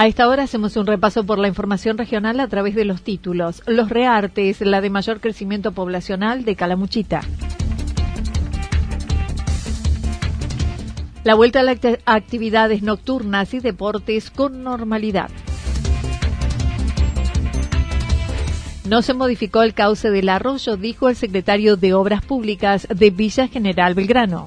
A esta hora hacemos un repaso por la información regional a través de los títulos. Los Reartes, la de mayor crecimiento poblacional de Calamuchita. La vuelta a las actividades nocturnas y deportes con normalidad. No se modificó el cauce del arroyo, dijo el secretario de Obras Públicas de Villa General Belgrano.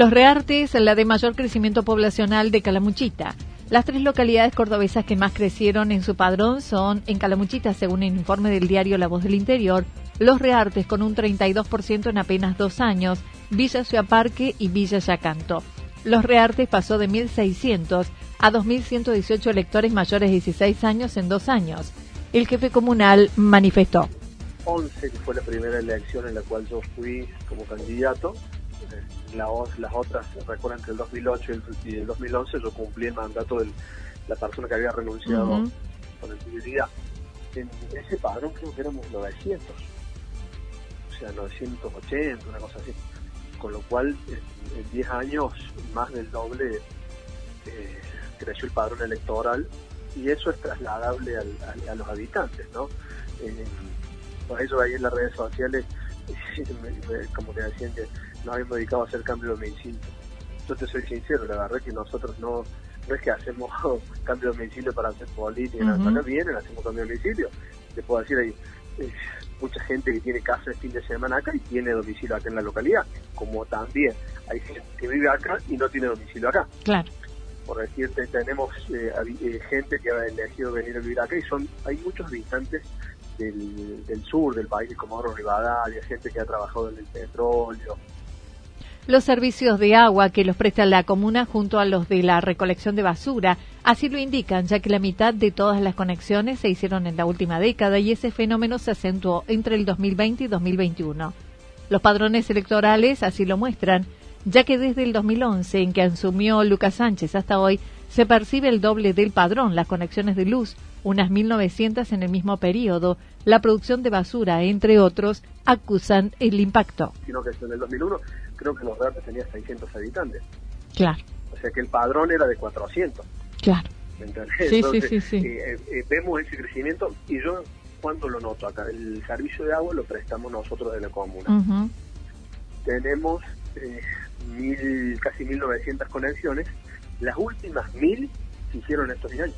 Los Reartes, la de mayor crecimiento poblacional de Calamuchita. Las tres localidades cordobesas que más crecieron en su padrón son en Calamuchita, según el informe del diario La Voz del Interior, Los Reartes con un 32% en apenas dos años, Villa Ciudad Parque y Villa Yacanto. Los Reartes pasó de 1.600 a 2.118 electores mayores de 16 años en dos años. El jefe comunal manifestó. 11, que fue la primera elección en la cual yo fui como candidato, las otras, recuerden entre el 2008 y el 2011 yo cumplí el mandato de la persona que había renunciado con anterioridad. En ese padrón creo que éramos 900, o sea, 980, una cosa así. Con lo cual, en 10 años, más del doble eh, creció el padrón electoral y eso es trasladable a los habitantes, ¿no? Eh, por eso ahí en las redes sociales, como que decían que nos habíamos dedicado a hacer cambio de domicilio. Yo te soy sincero, la verdad que nosotros no, no es que hacemos cambio de domicilio para hacer política, uh acá vienen, hacemos cambio de domicilio. Te puedo decir, hay eh, mucha gente que tiene casa el fin de semana acá y tiene domicilio acá en la localidad, como también hay gente que vive acá y no tiene domicilio acá. Claro. Por decirte, tenemos eh, eh, gente que ha elegido venir a vivir acá y son hay muchos habitantes del, sur del país, como Oro Rivadavia, gente que ha trabajado en el petróleo, los servicios de agua que los presta la comuna junto a los de la recolección de basura. Así lo indican, ya que la mitad de todas las conexiones se hicieron en la última década y ese fenómeno se acentuó entre el 2020 y 2021. Los padrones electorales así lo muestran, ya que desde el 2011, en que asumió Lucas Sánchez hasta hoy, se percibe el doble del padrón, las conexiones de luz, unas 1.900 en el mismo periodo, la producción de basura, entre otros, acusan el impacto. Sino que en el 2001 creo que los verdes tenían 600 habitantes. Claro. O sea que el padrón era de 400. Claro. Sí, sí, sí, eh, eh, vemos ese crecimiento y yo cuando lo noto acá, el servicio de agua lo prestamos nosotros de la comuna. Tenemos eh, mil, casi 1.900 conexiones. Las últimas mil se hicieron estos años.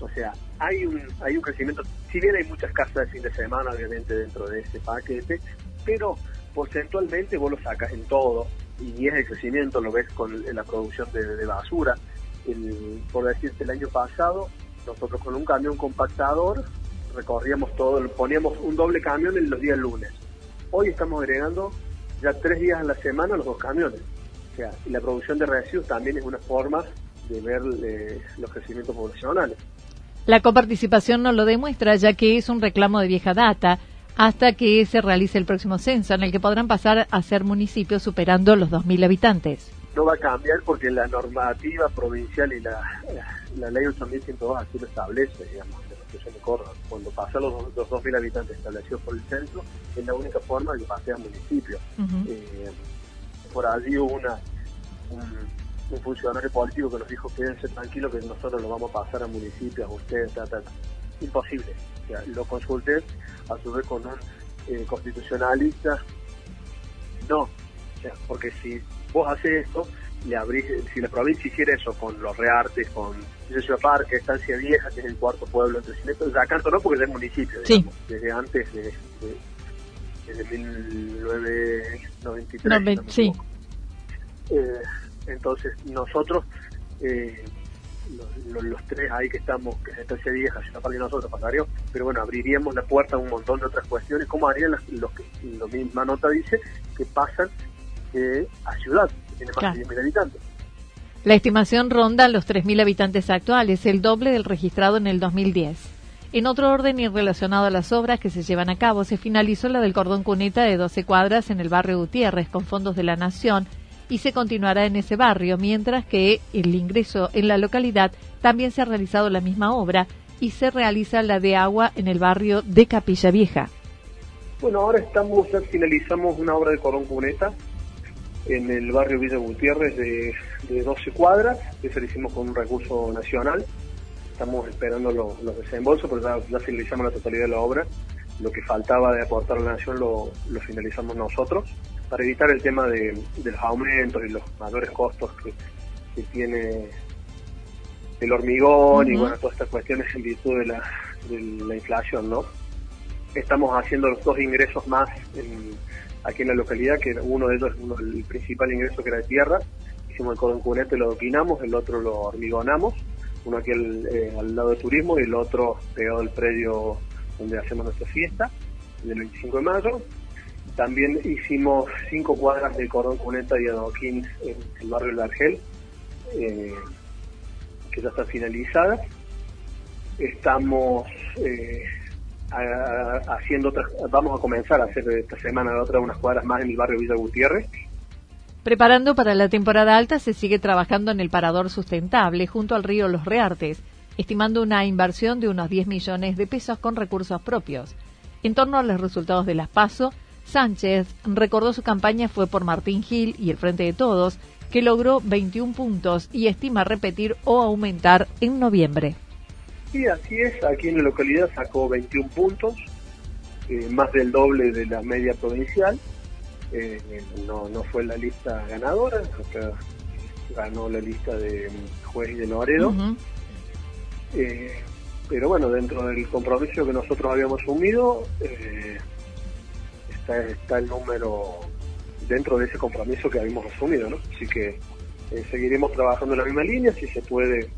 O sea, hay un, hay un crecimiento, si bien hay muchas casas de fin de semana, obviamente, dentro de ese paquete, pero porcentualmente vos lo sacas en todo y es el crecimiento, lo ves con la producción de, basura. por decirte, el año pasado, nosotros con un camión compactador recorríamos todo, poníamos un doble camión en los días lunes. Hoy estamos agregando ya tres días a la semana los dos camiones. O sea, la producción de residuos también es una forma de ver eh, los crecimientos poblacionales. La coparticipación no lo demuestra, ya que es un reclamo de vieja data, hasta que se realice el próximo censo, en el que podrán pasar a ser municipios superando los 2.000 habitantes. No va a cambiar porque la normativa provincial y la, la, ley 8.102 así lo establece, digamos, de la de Córdoba. Cuando pasan los, los 2.000 habitantes establecidos por el censo, es la única forma de que pase a municipio. Eh, por allí hubo una, un funcionario político que nos dijo quédense tranquilos que nosotros lo vamos a pasar a municipios, a ustedes, imposible. lo consulté a su vez con un eh, constitucionalista, no, porque si vos haces esto, le abrís, si la provincia hiciera eso con los reartes, con Ciudad Parque, Estancia Vieja, que es el cuarto pueblo entre Cinetos, Yacanto no, porque es municipio, desde antes de, desde 1993. sí. Eh, entonces, nosotros, eh, los, tres ahí que estamos, que es ese Vieja, Ciudad Parque nosotros, pasaríamos, pero bueno, abriríamos la puerta a un montón de otras cuestiones, como harían los que, la misma nota dice, que pasan eh, a ciudad, que tiene más de 10.000 habitantes. La estimación ronda los 3.000 habitantes actuales, el doble del registrado en el 2010. En otro orden y relacionado a las obras que se llevan a cabo, se finalizó la del cordón cuneta de 12 cuadras en el barrio Gutiérrez con fondos de la Nación y se continuará en ese barrio, mientras que el ingreso en la localidad también se ha realizado la misma obra y se realiza la de agua en el barrio de Capilla Vieja. Bueno, ahora estamos, ya finalizamos una obra de Corón Cuneta en el barrio Villa Gutiérrez de, 12 cuadras, se lo hicimos con un recurso nacional. Estamos esperando los, desembolsos, pero ya, finalizamos la totalidad de la obra. Lo que faltaba de aportar a la nación lo finalizamos nosotros para evitar el tema de, los aumentos y los mayores costos que, tiene el hormigón y bueno, todas estas cuestiones en virtud de la, inflación, ¿no? Estamos haciendo los dos ingresos más aquí en la localidad, que uno de ellos es uno, el principal ingreso que era de tierra. Hicimos el cordón cunete, lo doquinamos, el otro lo hormigonamos, uno aquí al, eh, al lado de turismo y el otro pegado al predio donde hacemos nuestra fiesta, del 25 de mayo también hicimos cinco cuadras de cordón cuneta y adoquín en el barrio de Argel, eh, que ya están finalizadas. Estamos eh, haciendo otras, vamos a comenzar a hacer esta semana otra unas cuadras más en el barrio Villa Gutiérrez. Preparando para la temporada alta se sigue trabajando en el parador sustentable junto al río Los Reartes, estimando una inversión de unos 10 millones de pesos con recursos propios. En torno a los resultados de las PASO, Sánchez recordó su campaña fue por Martín Gil y el Frente de Todos, que logró 21 puntos y estima repetir o aumentar en noviembre. Sí, así es. Aquí en la localidad sacó 21 puntos, eh, más del doble de la media provincial. Eh, no, no fue la lista ganadora, ganó la lista de juez y de Noredo. Eh, pero bueno, dentro del compromiso que nosotros habíamos asumido, está, el número dentro de ese compromiso que habíamos asumido, ¿no? Así que eh, seguiremos trabajando en la misma línea, si se puede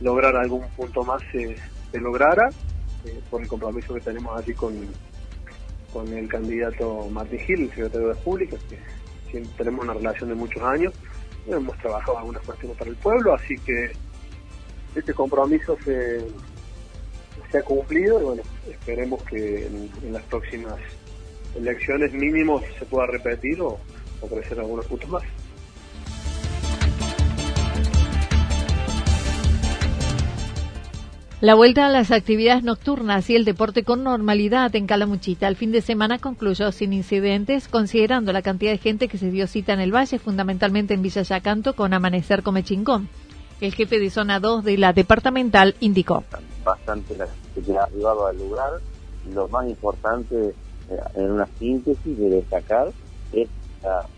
lograr algún punto más se, lograra, eh, por el compromiso que tenemos aquí con, con el candidato Martín Gil, el secretario de Públicas, que tenemos una relación de muchos años, hemos trabajado algunas cuestiones para el pueblo, así que este compromiso se, se ha cumplido y bueno, esperemos que en las próximas elecciones mínimos se pueda repetir o, crecer algunos puntos más. La vuelta a las actividades nocturnas y el deporte con normalidad en Calamuchita el fin de semana concluyó sin incidentes, considerando la cantidad de gente que se dio cita en el valle, fundamentalmente en Villa Yacanto, con Amanecer Come Chingón. El jefe de zona 2 de la departamental indicó. Bastante la que ha arribado al lugar. Lo más importante eh, en una síntesis de destacar es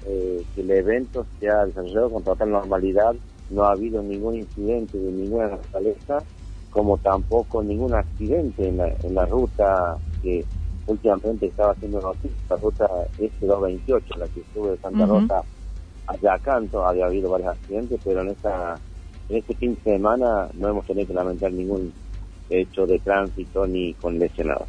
eh, que el evento se ha desarrollado con total normalidad, no ha habido ningún incidente de ninguna naturaleza, como tampoco ningún accidente en la, en la ruta que últimamente estaba haciendo noticia, la ruta S228, la que sube de Santa Rosa Ayacanto había habido varios accidentes, pero en esta en este fin de semana no hemos tenido que lamentar ningún hecho de tránsito ni con lesionados.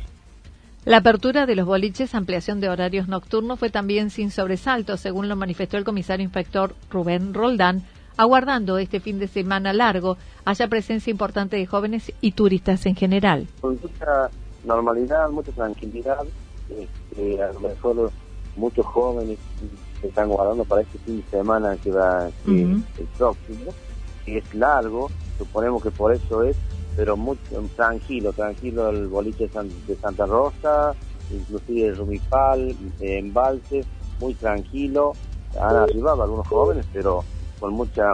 La apertura de los boliches, ampliación de horarios nocturnos fue también sin sobresaltos, según lo manifestó el comisario inspector Rubén Roldán, aguardando este fin de semana largo. Haya presencia importante de jóvenes y turistas en general. Con mucha normalidad, mucha tranquilidad, este, a lo mejor muchos jóvenes están guardando para este fin de semana que va el próximo, que es largo, suponemos que por eso es, pero muy tranquilo, tranquilo el boliche de, Santa Rosa, inclusive el Rumipal, Embalse, muy tranquilo, han arribado algunos jóvenes, pero con mucha,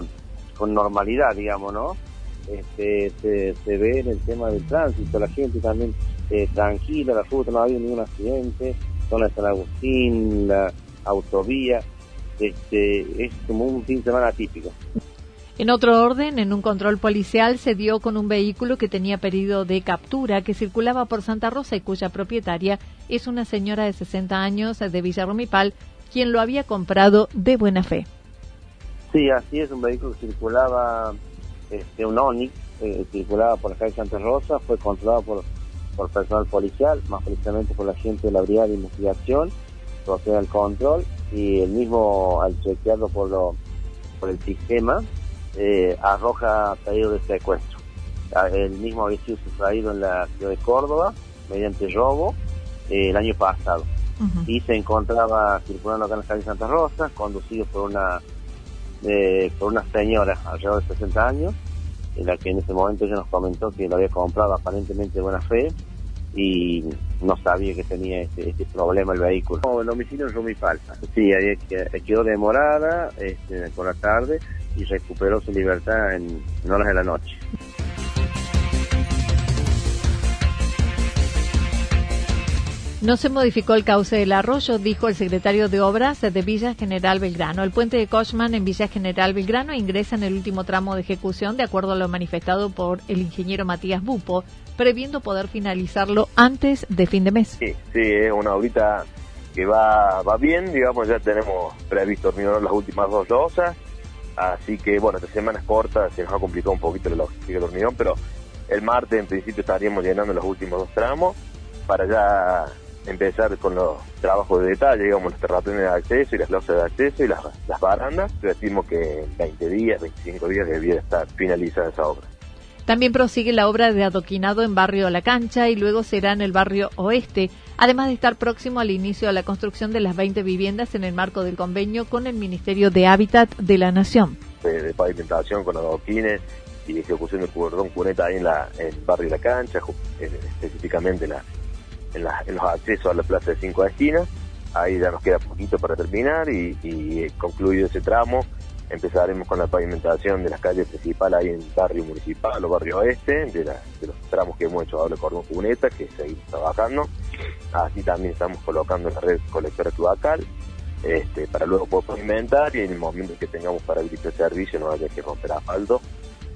con normalidad, digamos, ¿no? Este, se, ve en el tema del tránsito, la gente también eh, tranquila, la ruta, no ha habido ningún accidente, zona de San Agustín, la autovía, este, es como un fin de semana típico. En otro orden, en un control policial se dio con un vehículo que tenía pedido de captura que circulaba por Santa Rosa y cuya propietaria es una señora de 60 años de Villa Romipal, quien lo había comprado de buena fe. Sí, así es, un vehículo que circulaba, este, un Onix, eh, circulaba por la calle Santa Rosa, fue controlado por, por personal policial, más precisamente por la gente de la Brigada de Investigación, procede al control y el mismo, al chequearlo por, lo, por el sistema, eh, arroja pedido de secuestro. Ah, el mismo había sido sustraído en la ciudad de Córdoba mediante robo eh, el año pasado y se encontraba circulando acá en la calle Santa Rosa, conducido por una eh, por una señora alrededor de 60 años, en la que en ese momento ella nos comentó que lo había comprado aparentemente de buena fe y no sabía que tenía este, este problema el vehículo. No, el domicilio muy falsa. Sí, quedó demorada este, por la tarde y recuperó su libertad en horas de la noche. No se modificó el cauce del arroyo, dijo el secretario de Obras de Villa General Belgrano. El puente de Cochman en Villa General Belgrano ingresa en el último tramo de ejecución, de acuerdo a lo manifestado por el ingeniero Matías Bupo, previendo poder finalizarlo antes de fin de mes. Sí, sí, es una obrita que va, va bien, digamos, ya tenemos previsto terminar las últimas dos dosas, así que bueno, estas semanas cortas se nos ha complicado un poquito la logística del hormigón, pero el martes en principio estaríamos llenando los últimos dos tramos para ya empezar con los trabajos de detalle, digamos, los terratones de acceso y las losas de acceso y las, las barandas. Yo estimo que en 20 días, 25 días debiera estar finalizada esa obra. También prosigue la obra de adoquinado en barrio La Cancha y luego será en el barrio Oeste, además de estar próximo al inicio de la construcción de las 20 viviendas en el marco del convenio con el Ministerio de Hábitat de la Nación. De, pavimentación con adoquines y ejecución del cordón cuneta ahí en, la, en el barrio La Cancha, específicamente la, en, los accesos a la plaza de Cinco Esquinas. Ahí ya nos queda poquito para terminar y, y concluido ese tramo empezaremos con la pavimentación de las calles principales ahí en el barrio municipal o barrio oeste, de, los tramos que hemos hecho ahora cordón cuneta, que seguimos trabajando. Así también estamos colocando la red colectora cloacal, este, para luego poder pavimentar y en el momento que tengamos para habilitar el servicio no haya que romper asfalto.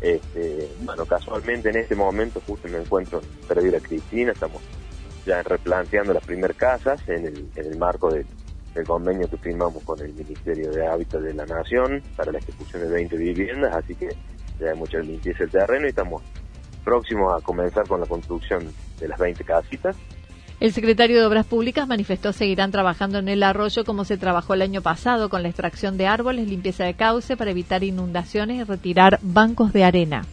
Este, bueno, casualmente en este momento justo me encuentro en la Cristina, estamos ya replanteando las primeras casas en el, en el marco del, convenio que firmamos con el Ministerio de Hábitat de la Nación para la ejecución de 20 viviendas, así que ya hay mucha limpieza del terreno y estamos próximos a comenzar con la construcción de las 20 casitas. El secretario de Obras Públicas manifestó seguirán trabajando en el arroyo como se trabajó el año pasado con la extracción de árboles, limpieza de cauce para evitar inundaciones y retirar bancos de arena.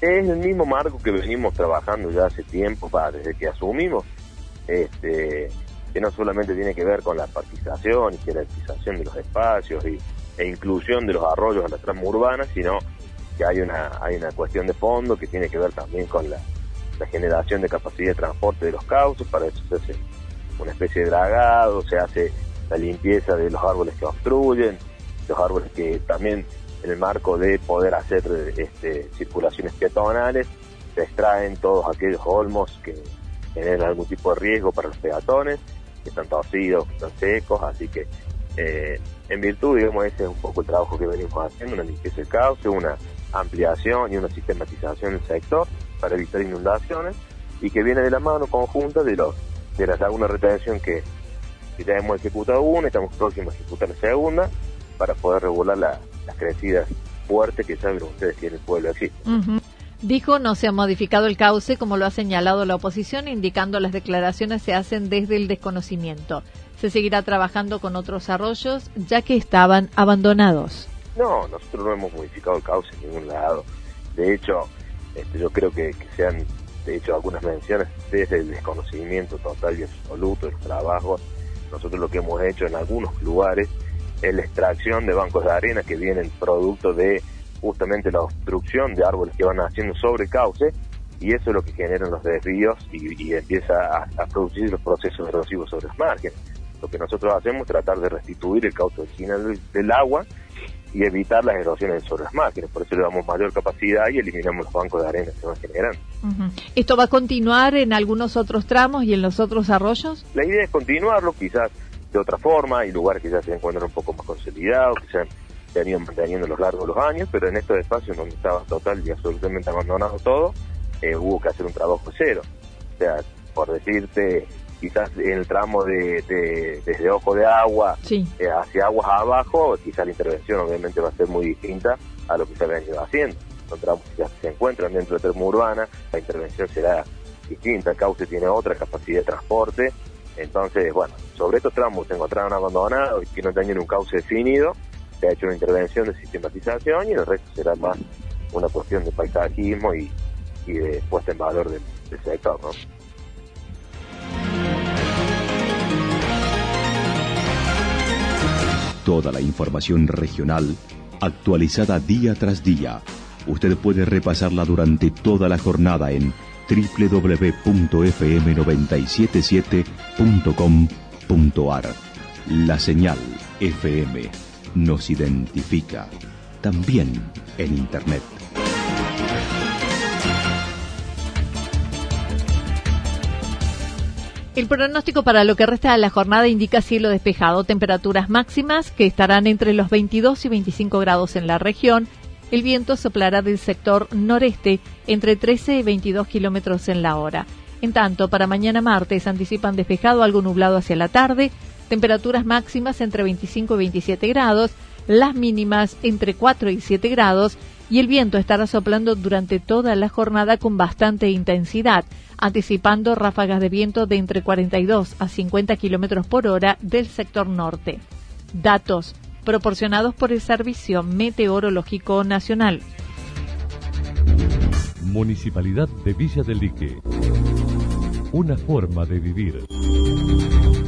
Es el mismo marco que venimos trabajando ya hace tiempo, para, desde que asumimos este, que no solamente tiene que ver con la participación y jerarquización de los espacios y, e inclusión de los arroyos en la trama urbana, sino que hay una, hay una cuestión de fondo que tiene que ver también con la, generación de capacidad de transporte de los cauces, para eso se hace una especie de dragado, se hace la limpieza de los árboles que obstruyen, los árboles que también en el marco de poder hacer este, circulaciones peatonales, se extraen todos aquellos olmos que, tener algún tipo de riesgo para los peatones, que están torcidos, que están secos, así que eh, en virtud, digamos, ese es un poco el trabajo que venimos haciendo, una limpieza del cauce, una ampliación y una sistematización del sector para evitar inundaciones y que viene de la mano conjunta de los de la segunda retención que, ya hemos ejecutado una, estamos próximos a ejecutar la segunda para poder regular las crecidas fuertes que saben ustedes que en el pueblo existe. Dijo no se ha modificado el cauce como lo ha señalado la oposición, indicando las declaraciones se hacen desde el desconocimiento. Se seguirá trabajando con otros arroyos ya que estaban abandonados. No, nosotros no hemos modificado el cauce en ningún lado. De hecho, este, yo creo que, que se han hecho algunas menciones desde el desconocimiento total y absoluto del trabajo. Nosotros lo que hemos hecho en algunos lugares es la extracción de bancos de arena que vienen producto de justamente la obstrucción de árboles que van haciendo sobre el cauce y eso es lo que generan los desvíos y, empieza a, producir los procesos erosivos sobre los márgenes. Lo que nosotros hacemos es tratar de restituir el cauce original del agua y evitar las erosiones sobre las máquinas. Por eso le damos mayor capacidad y eliminamos los bancos de arena que se van generando. ¿Esto va a continuar en algunos otros tramos y en los otros arroyos? La idea es continuarlo, quizás de otra forma, y lugares que ya se encuentran un poco más consolidados, que se han, venido manteniendo a lo largo de los años, pero en estos espacios donde estaba total y absolutamente abandonado todo, eh, hubo que hacer un trabajo cero. O sea, por decirte, quizás en el tramo de, desde Ojo de Agua eh, hacia aguas abajo, quizás la intervención obviamente va a ser muy distinta a lo que se ha venido haciendo. Son tramos que ya se encuentran dentro de termo urbana, la intervención será distinta, el cauce tiene otra capacidad de transporte, entonces, bueno, sobre estos tramos se encontraron abandonados y que no tenían un cauce definido, se ha hecho una intervención de sistematización y el resto será más una cuestión de paisajismo y, de puesta en valor del, del sector. Toda la información regional actualizada día tras día. Usted puede repasarla durante toda la jornada en www.fm977.com.ar. La señal FM nos identifica también en Internet. El pronóstico para lo que resta de la jornada indica cielo despejado, temperaturas máximas que estarán entre los 22 y 25 grados en la región. El viento soplará del sector noreste entre 13 y 22 kilómetros en la hora. En tanto, para mañana martes anticipan despejado, algo nublado hacia la tarde, temperaturas máximas entre 25 y 27 grados, las mínimas entre 4 y 7 grados y el viento estará soplando durante toda la jornada con bastante intensidad, anticipando ráfagas de viento de entre 42 a 50 kilómetros por hora del sector norte. Datos proporcionados por el Servicio Meteorológico Nacional. Municipalidad de Villa del Lique. Una forma de vivir.